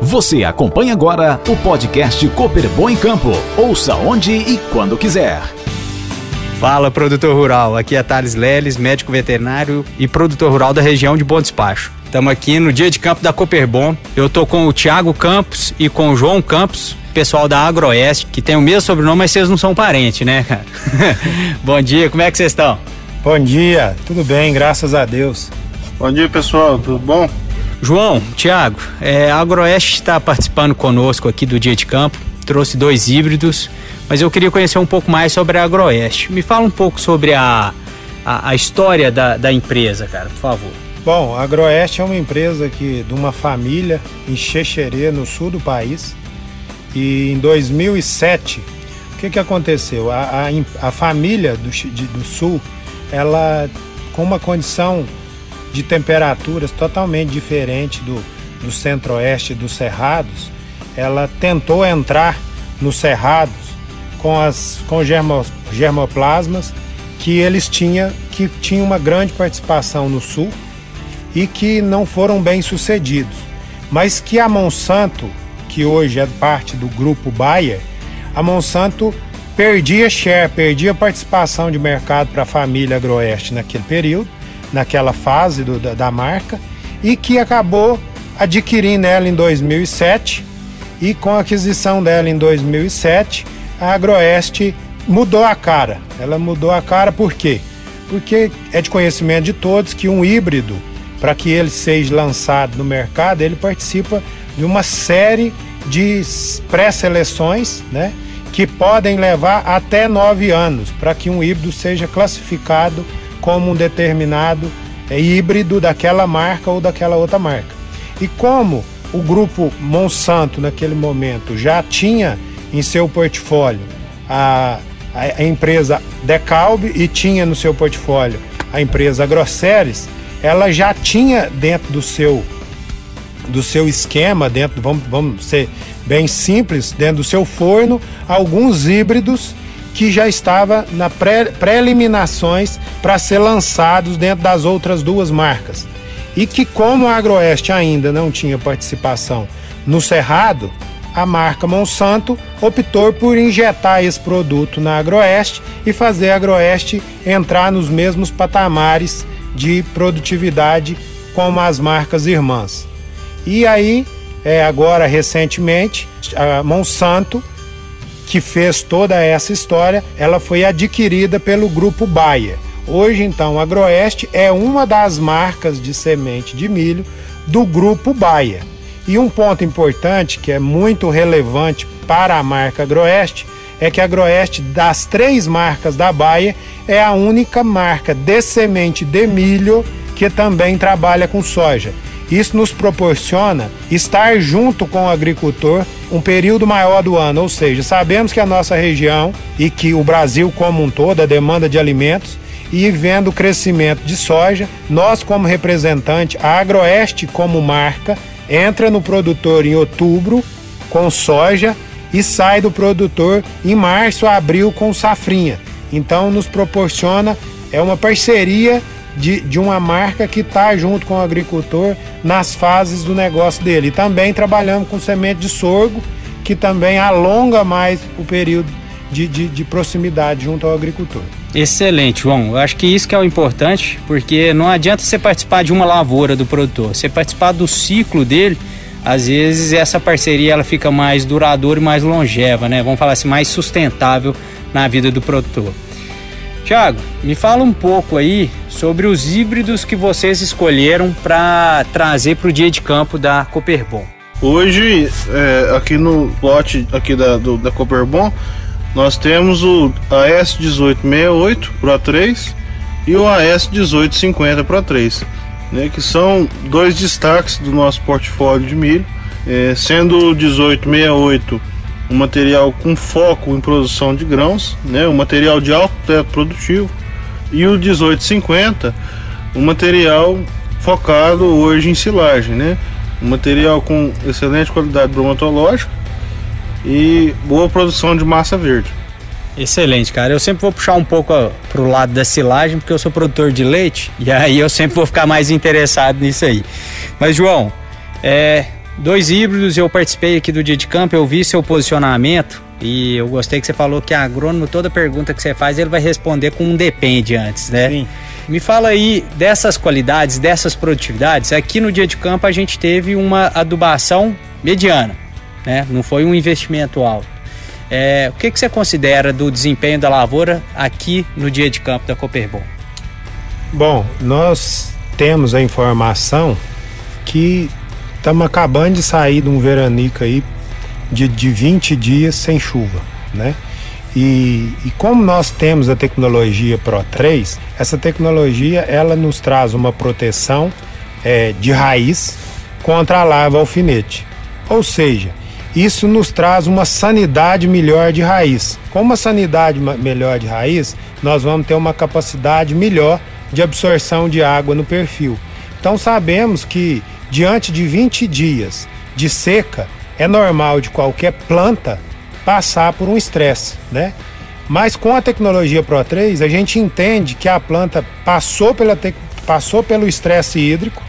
Você acompanha agora o podcast Cooper Bom em Campo. Ouça onde e quando quiser. Fala, produtor rural. Aqui é Thales Leles, médico veterinário e produtor rural da região de Bom Despacho. Estamos aqui no dia de campo da Cooperbon. Eu tô com o Thiago Campos e com o João Campos, pessoal da Agroeste, que tem o mesmo sobrenome, mas vocês não são parentes, né, cara? Bom dia, como é que vocês estão? Bom dia, tudo bem, graças a Deus. Bom dia, pessoal, tudo bom? João, Thiago, é, a Agroeste está participando conosco aqui do dia de campo, trouxe dois híbridos, mas eu queria conhecer um pouco mais sobre a Agroeste. Me fala um pouco sobre a, a, a história da, da empresa, cara, por favor. Bom, a Agroeste é uma empresa que, de uma família em Xexerê, no sul do país. E em 2007, o que, que aconteceu? A, a, a família do, de, do sul, ela com uma condição de temperaturas totalmente diferente do, do centro-oeste dos cerrados, ela tentou entrar nos cerrados com as com germo, germoplasmas que eles tinham que tinham uma grande participação no sul e que não foram bem sucedidos, mas que a Monsanto, que hoje é parte do grupo Bayer, a Monsanto perdia share, perdia participação de mercado para a família Agroeste naquele período, naquela fase do, da, da marca, e que acabou adquirindo ela em 2007 e com a aquisição dela em 2007, a Agroeste mudou a cara. Ela mudou a cara por quê? Porque é de conhecimento de todos que um híbrido para que ele seja lançado no mercado, ele participa de uma série de pré-seleções, né, que podem levar até nove anos para que um híbrido seja classificado como um determinado é, híbrido daquela marca ou daquela outra marca. E como o grupo Monsanto naquele momento já tinha em seu portfólio a, a, empresa Decalb e tinha no seu portfólio a empresa Grosseres, ela já tinha dentro do seu do seu esquema, dentro, vamos, vamos ser bem simples, dentro do seu forno, alguns híbridos que já estava na pré, pré-eliminações para ser lançados dentro das outras duas marcas. E que como a Agroeste ainda não tinha participação no Cerrado, a marca Monsanto optou por injetar esse produto na Agroeste e fazer a Agroeste entrar nos mesmos patamares de produtividade como as marcas irmãs. E aí, é, agora recentemente, a Monsanto, que fez toda essa história, ela foi adquirida pelo grupo Bayer. Hoje, então, a Agroeste é uma das marcas de semente de milho do grupo Bayer. E um ponto importante que é muito relevante para a marca Agroeste é que a Agroeste, das três marcas da Bayer, é a única marca de semente de milho que também trabalha com soja. Isso nos proporciona estar junto com o agricultor um período maior do ano, ou seja, sabemos que a nossa região e que o Brasil como um todo, a demanda de alimentos, e vendo o crescimento de soja, nós como representante, a Agroeste como marca, entra no produtor em outubro com soja e sai do produtor em março abril com safrinha. Então nos proporciona é uma parceria de, de uma marca que está junto com o agricultor nas fases do negócio dele. E também trabalhamos com semente de sorgo, que também alonga mais o período de, de, de, proximidade junto ao agricultor. Excelente, João. Eu acho que isso que é o importante, porque não adianta você participar de uma lavoura do produtor, você participar do ciclo dele às vezes essa parceria ela fica mais duradoura e mais longeva, né? Vamos falar assim, mais sustentável na vida do produtor. Tiago, me fala um pouco aí sobre os híbridos que vocês escolheram para trazer para o dia de campo da Cooperbon. Hoje, é, aqui no lote aqui da, do, da Cooperbon, nós temos o AS1868 Pro 3 e o AS1850 Pro 3 né, que são dois destaques do nosso portfólio de milho, é, sendo o 1868 um material com foco em produção de grãos, né, um material de alto teto produtivo, e o 1850 um material focado hoje em silagem, né, um material com excelente qualidade bromatológica e boa produção de massa verde. Excelente, cara. Eu sempre vou puxar um pouco pro lado da silagem, porque eu sou produtor de leite, e aí eu sempre vou ficar mais interessado nisso aí. Mas, João, é, dois híbridos, eu participei aqui do dia de campo, eu vi seu posicionamento e eu gostei que você falou que a agrônomo, toda pergunta que você faz, ele vai responder com um depende antes, né? Sim. Me fala aí dessas qualidades, dessas produtividades. Aqui no dia de campo a gente teve uma adubação mediana, né? Não foi um investimento alto. É, o que, que você considera do desempenho da lavoura aqui no dia de campo da Cooperbon? Bom, nós temos a informação que estamos acabando de sair de um veranico aí de, de 20 dias sem chuva, né? E, e, como nós temos a tecnologia Pro 3, essa tecnologia ela nos traz uma proteção é, de raiz contra a lava alfinete. Ou seja, isso nos traz uma sanidade melhor de raiz. Com uma sanidade melhor de raiz, nós vamos ter uma capacidade melhor de absorção de água no perfil. Então sabemos que diante de 20 dias de seca, é normal de qualquer planta passar por um estresse, né? Mas com a tecnologia Pro 3, a gente entende que a planta passou, pela te... passou pelo estresse hídrico,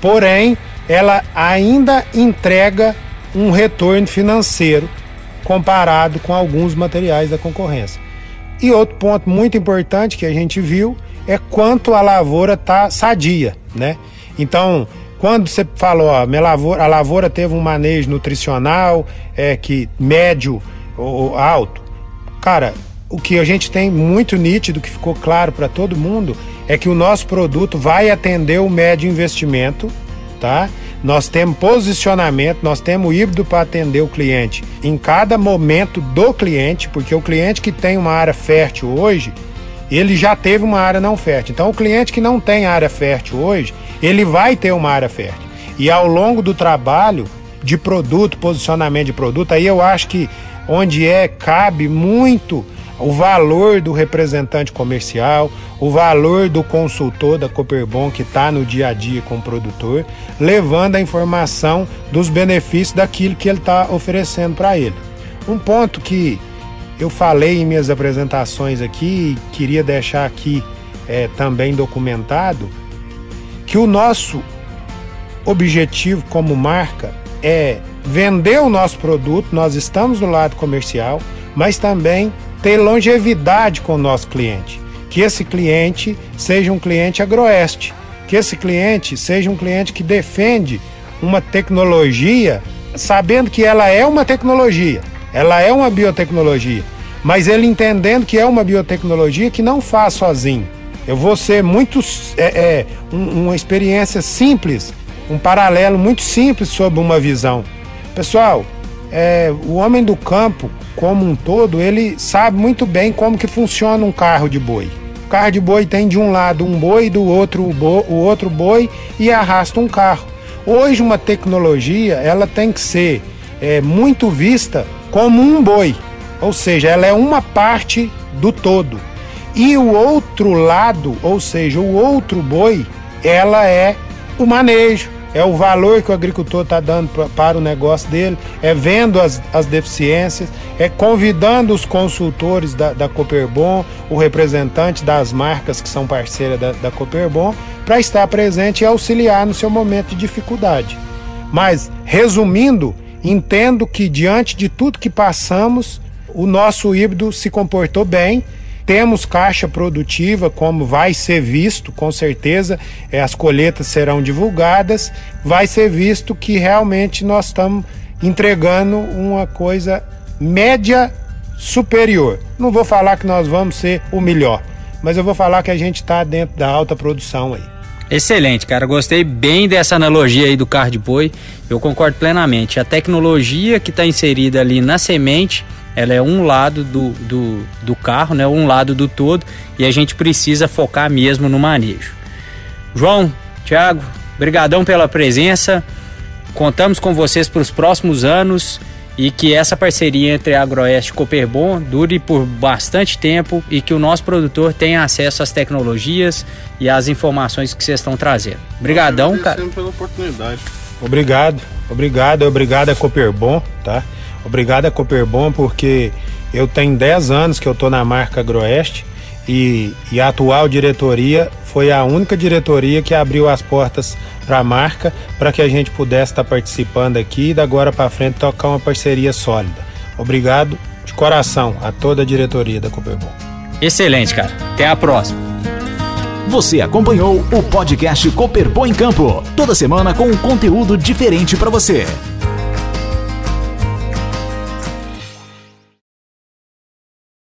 porém ela ainda entrega um retorno financeiro comparado com alguns materiais da concorrência. E outro ponto muito importante que a gente viu é quanto a lavoura está sadia, né? Então, quando você falou, ó, minha lavoura, a lavoura teve um manejo nutricional é que médio ou alto, cara, o que a gente tem muito nítido que ficou claro para todo mundo é que o nosso produto vai atender o médio investimento, tá? Nós temos posicionamento, nós temos híbrido para atender o cliente em cada momento do cliente, porque o cliente que tem uma área fértil hoje, ele já teve uma área não fértil. Então, o cliente que não tem área fértil hoje, ele vai ter uma área fértil. E ao longo do trabalho de produto, posicionamento de produto, aí eu acho que onde é cabe muito o valor do representante comercial, o valor do consultor da Cooperbon que está no dia a dia com o produtor, levando a informação dos benefícios daquilo que ele está oferecendo para ele. Um ponto que eu falei em minhas apresentações aqui queria deixar aqui é, também documentado que o nosso objetivo como marca é vender o nosso produto, nós estamos do lado comercial, mas também ter longevidade com o nosso cliente. Que esse cliente seja um cliente agroeste, que esse cliente seja um cliente que defende uma tecnologia, sabendo que ela é uma tecnologia, ela é uma biotecnologia, mas ele entendendo que é uma biotecnologia que não faz sozinho. Eu vou ser muito. É, é um, uma experiência simples, um paralelo muito simples sobre uma visão. Pessoal, é, o homem do campo, como um todo, ele sabe muito bem como que funciona um carro de boi. O carro de boi tem de um lado um boi, do outro o, o outro boi e arrasta um carro. Hoje uma tecnologia ela tem que ser é, muito vista como um boi, ou seja, ela é uma parte do todo. E o outro lado, ou seja, o outro boi, ela é o manejo, é o valor que o agricultor está dando pra, para o negócio dele, é vendo as, as deficiências, é convidando os consultores da, da Cooperbon, o representante das marcas que são parceiras da, da Cooperbon, para estar presente e auxiliar no seu momento de dificuldade. Mas, resumindo, entendo que diante de tudo que passamos, o nosso híbrido se comportou bem temos caixa produtiva, como vai ser visto, com certeza, é, as colheitas serão divulgadas, vai ser visto que realmente nós estamos entregando uma coisa média superior. Não vou falar que nós vamos ser o melhor, mas eu vou falar que a gente está dentro da alta produção aí. Excelente, cara. Gostei bem dessa analogia aí do carro de boi. Eu concordo plenamente. A tecnologia que está inserida ali na semente ela é um lado do, do, do carro, né? um lado do todo, e a gente precisa focar mesmo no manejo. João, Thiago, brigadão pela presença. Contamos com vocês para os próximos anos e que essa parceria entre Agroeste e Cooperbon dure por bastante tempo e que o nosso produtor tenha acesso às tecnologias e às informações que vocês estão trazendo. Obrigadão, cara. pela oportunidade. Obrigado, obrigado, obrigado a Cooperbon, tá? Obrigado a Cooperbon, porque eu tenho 10 anos que eu estou na marca Agroeste e, e a atual diretoria foi foi a única diretoria que abriu as portas para a marca para que a gente pudesse estar tá participando aqui e da agora para frente tocar uma parceria sólida. Obrigado de coração a toda a diretoria da Cooperbon. Excelente, cara. Até a próxima. Você acompanhou o podcast Cooperbon em Campo, toda semana com um conteúdo diferente para você.